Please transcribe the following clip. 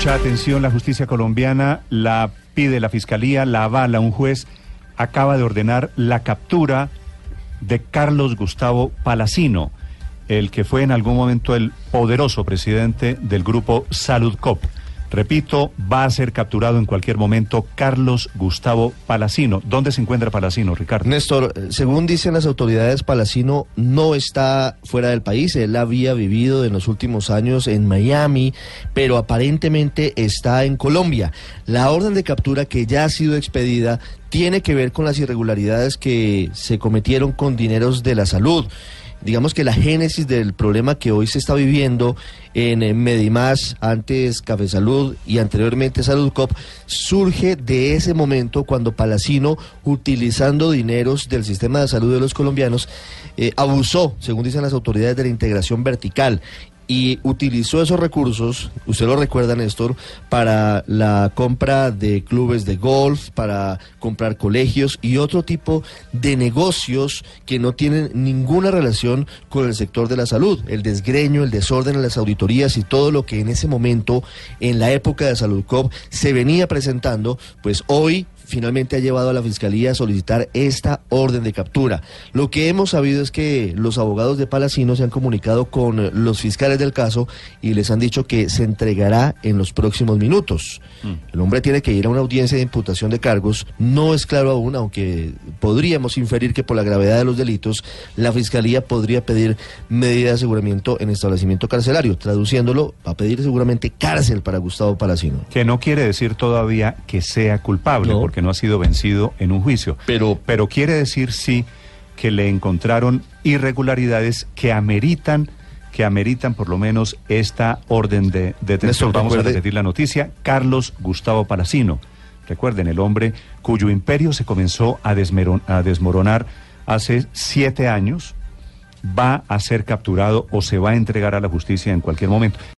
Mucha atención, la justicia colombiana la pide la fiscalía, la avala un juez, acaba de ordenar la captura de Carlos Gustavo Palacino, el que fue en algún momento el poderoso presidente del grupo Salud Cop. Repito, va a ser capturado en cualquier momento Carlos Gustavo Palacino. ¿Dónde se encuentra Palacino, Ricardo? Néstor, eh, según dicen las autoridades, Palacino no está fuera del país. Él había vivido en los últimos años en Miami, pero aparentemente está en Colombia. La orden de captura que ya ha sido expedida tiene que ver con las irregularidades que se cometieron con dineros de la salud digamos que la génesis del problema que hoy se está viviendo en Medimás, antes Café Salud y anteriormente Salud Cop, surge de ese momento cuando Palacino, utilizando dineros del sistema de salud de los colombianos, eh, abusó, según dicen las autoridades, de la integración vertical y utilizó esos recursos, usted lo recuerda Néstor, para la compra de clubes de golf, para comprar colegios y otro tipo de negocios que no tienen ninguna relación con el sector de la salud, el desgreño, el desorden en las auditorías y todo lo que en ese momento, en la época de Salud Cop, se venía presentando, pues hoy finalmente ha llevado a la Fiscalía a solicitar esta orden de captura. Lo que hemos sabido es que los abogados de Palacino se han comunicado con los fiscales del caso y les han dicho que se entregará en los próximos minutos. Mm. El hombre tiene que ir a una audiencia de imputación de cargos. No es claro aún, aunque podríamos inferir que por la gravedad de los delitos, la Fiscalía podría pedir medida de aseguramiento en establecimiento carcelario. Traduciéndolo, va a pedir seguramente cárcel para Gustavo Palacino. Que no quiere decir todavía que sea culpable, porque no ha sido vencido en un juicio. Pero, pero quiere decir sí que le encontraron irregularidades que ameritan que ameritan por lo menos esta orden de detención. Vamos a repetir la noticia. Carlos Gustavo Palacino. Recuerden, el hombre cuyo imperio se comenzó a, a desmoronar hace siete años, va a ser capturado o se va a entregar a la justicia en cualquier momento.